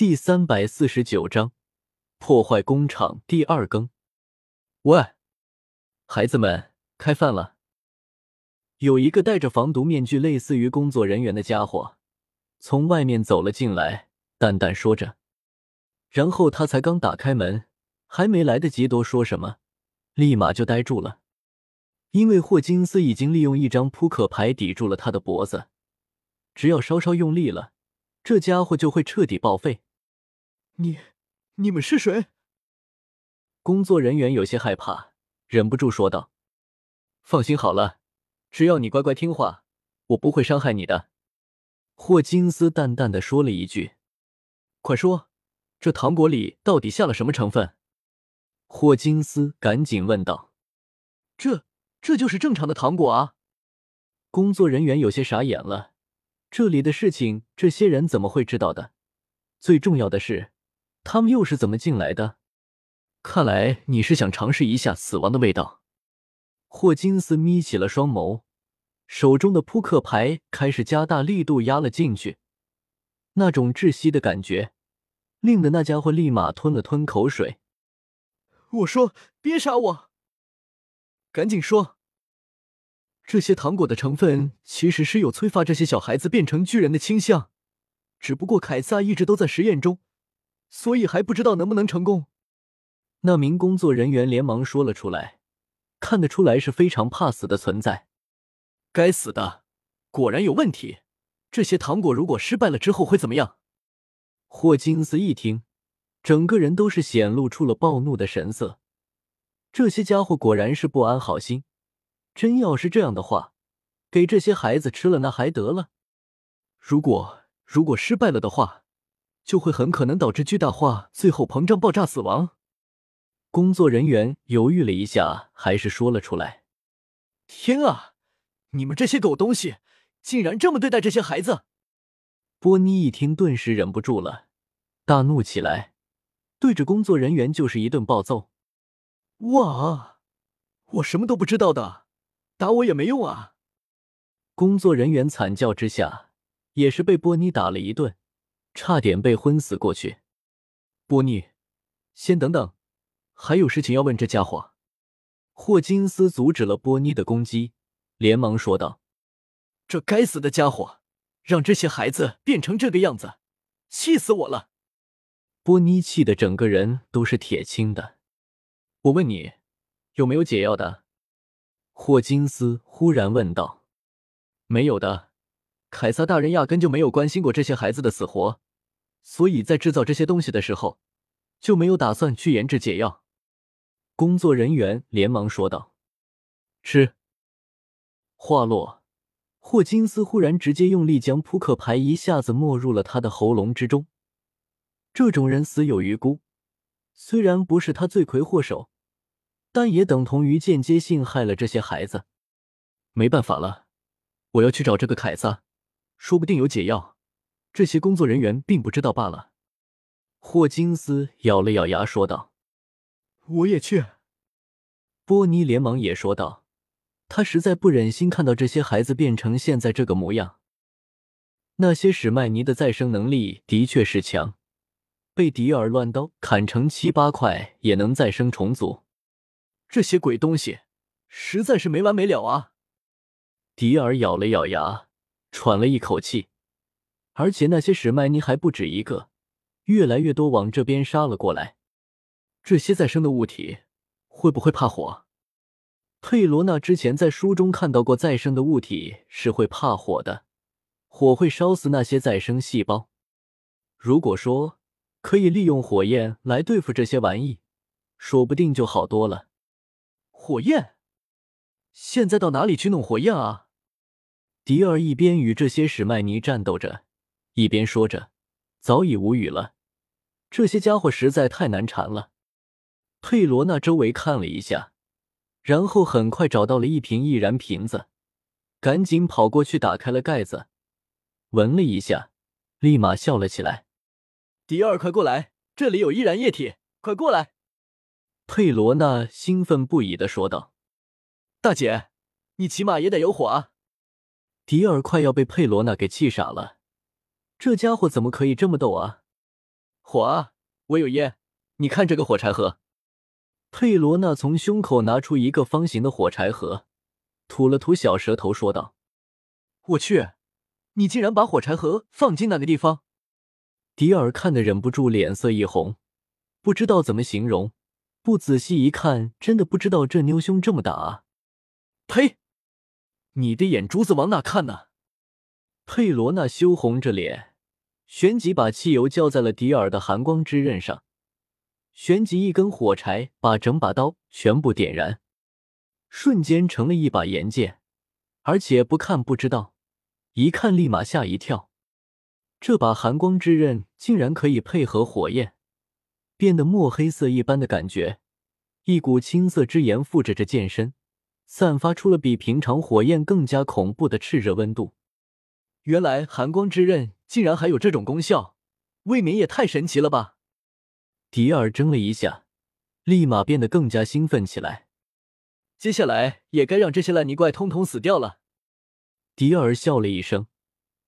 第三百四十九章破坏工厂第二更。喂，孩子们，开饭了！有一个戴着防毒面具、类似于工作人员的家伙从外面走了进来，淡淡说着。然后他才刚打开门，还没来得及多说什么，立马就呆住了，因为霍金斯已经利用一张扑克牌抵住了他的脖子，只要稍稍用力了，这家伙就会彻底报废。你，你们是谁？工作人员有些害怕，忍不住说道：“放心好了，只要你乖乖听话，我不会伤害你的。”霍金斯淡淡的说了一句：“快说，这糖果里到底下了什么成分？”霍金斯赶紧问道：“这，这就是正常的糖果啊！”工作人员有些傻眼了，这里的事情，这些人怎么会知道的？最重要的是。他们又是怎么进来的？看来你是想尝试一下死亡的味道。霍金斯眯起了双眸，手中的扑克牌开始加大力度压了进去。那种窒息的感觉，令得那家伙立马吞了吞口水。我说：“别杀我！”赶紧说。这些糖果的成分其实是有催发这些小孩子变成巨人的倾向，只不过凯撒一直都在实验中。所以还不知道能不能成功。那名工作人员连忙说了出来，看得出来是非常怕死的存在。该死的，果然有问题。这些糖果如果失败了之后会怎么样？霍金斯一听，整个人都是显露出了暴怒的神色。这些家伙果然是不安好心。真要是这样的话，给这些孩子吃了那还得了？如果如果失败了的话。就会很可能导致巨大化，最后膨胀爆炸死亡。工作人员犹豫了一下，还是说了出来：“天啊，你们这些狗东西，竟然这么对待这些孩子！”波妮一听，顿时忍不住了，大怒起来，对着工作人员就是一顿暴揍。哇，我什么都不知道的，打我也没用啊！工作人员惨叫之下，也是被波妮打了一顿。差点被昏死过去，波尼，先等等，还有事情要问这家伙。霍金斯阻止了波尼的攻击，连忙说道：“这该死的家伙，让这些孩子变成这个样子，气死我了！”波尼气的整个人都是铁青的。我问你，有没有解药的？霍金斯忽然问道：“没有的。”凯撒大人压根就没有关心过这些孩子的死活，所以在制造这些东西的时候，就没有打算去研制解药。工作人员连忙说道：“吃。”话落，霍金斯忽然直接用力将扑克牌一下子没入了他的喉咙之中。这种人死有余辜，虽然不是他罪魁祸首，但也等同于间接性害了这些孩子。没办法了，我要去找这个凯撒。说不定有解药，这些工作人员并不知道罢了。霍金斯咬了咬牙说道：“我也去。”波尼连忙也说道：“他实在不忍心看到这些孩子变成现在这个模样。那些史迈尼的再生能力的确是强，被迪尔乱刀砍成七八块也能再生重组。这些鬼东西实在是没完没了啊！”迪尔咬了咬牙。喘了一口气，而且那些史迈尼还不止一个，越来越多往这边杀了过来。这些再生的物体会不会怕火？佩罗娜之前在书中看到过，再生的物体是会怕火的，火会烧死那些再生细胞。如果说可以利用火焰来对付这些玩意，说不定就好多了。火焰？现在到哪里去弄火焰啊？迪尔一边与这些史迈尼战斗着，一边说着，早已无语了。这些家伙实在太难缠了。佩罗娜周围看了一下，然后很快找到了一瓶易燃瓶子，赶紧跑过去打开了盖子，闻了一下，立马笑了起来：“迪尔，快过来，这里有易燃液体，快过来！”佩罗娜兴奋不已的说道：“大姐，你起码也得有火啊！”迪尔快要被佩罗娜给气傻了，这家伙怎么可以这么逗啊？火啊！我有烟，你看这个火柴盒。佩罗娜从胸口拿出一个方形的火柴盒，吐了吐小舌头，说道：“我去，你竟然把火柴盒放进那个地方！”迪尔看得忍不住脸色一红，不知道怎么形容。不仔细一看，真的不知道这妞胸这么大啊！呸！你的眼珠子往哪看呢？佩罗娜羞红着脸，旋即把汽油浇在了迪尔的寒光之刃上，旋即一根火柴把整把刀全部点燃，瞬间成了一把岩剑，而且不看不知道，一看立马吓一跳。这把寒光之刃竟然可以配合火焰。变得墨黑色一般的感觉，一股青色之炎附着着剑身，散发出了比平常火焰更加恐怖的炽热温度。原来寒光之刃竟然还有这种功效，未免也太神奇了吧！迪尔怔了一下，立马变得更加兴奋起来。接下来也该让这些烂泥怪通通死掉了。迪尔笑了一声，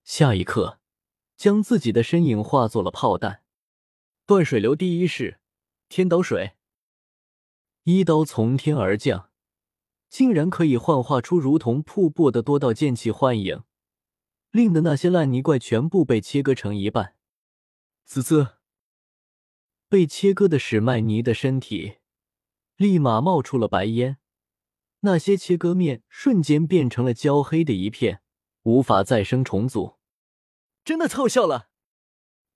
下一刻，将自己的身影化作了炮弹。断水流第一式，天刀水。一刀从天而降，竟然可以幻化出如同瀑布的多道剑气幻影，令的那些烂泥怪全部被切割成一半。滋滋，被切割的史麦尼的身体立马冒出了白烟，那些切割面瞬间变成了焦黑的一片，无法再生重组。真的凑效了。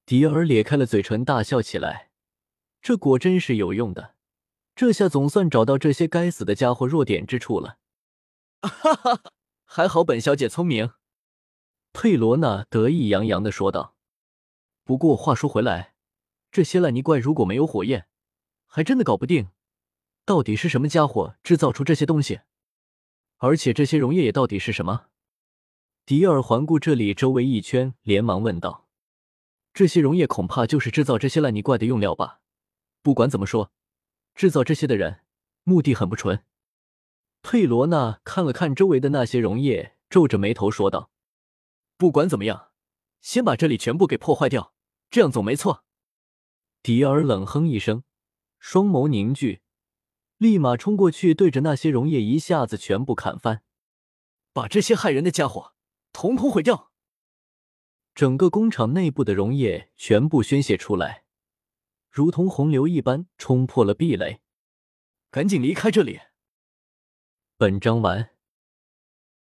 迪尔咧开了嘴唇，大笑起来。这果真是有用的，这下总算找到这些该死的家伙弱点之处了。哈哈，还好本小姐聪明。佩罗娜得意洋洋的说道。不过话说回来，这些烂泥怪如果没有火焰，还真的搞不定，到底是什么家伙制造出这些东西？而且这些溶液也到底是什么？迪尔环顾这里周围一圈，连忙问道。这些溶液恐怕就是制造这些烂泥怪的用料吧。不管怎么说，制造这些的人目的很不纯。佩罗娜看了看周围的那些溶液，皱着眉头说道：“不管怎么样，先把这里全部给破坏掉，这样总没错。”迪尔冷哼一声，双眸凝聚，立马冲过去，对着那些溶液一下子全部砍翻，把这些害人的家伙统统毁掉。整个工厂内部的溶液全部宣泄出来，如同洪流一般冲破了壁垒。赶紧离开这里！本章完。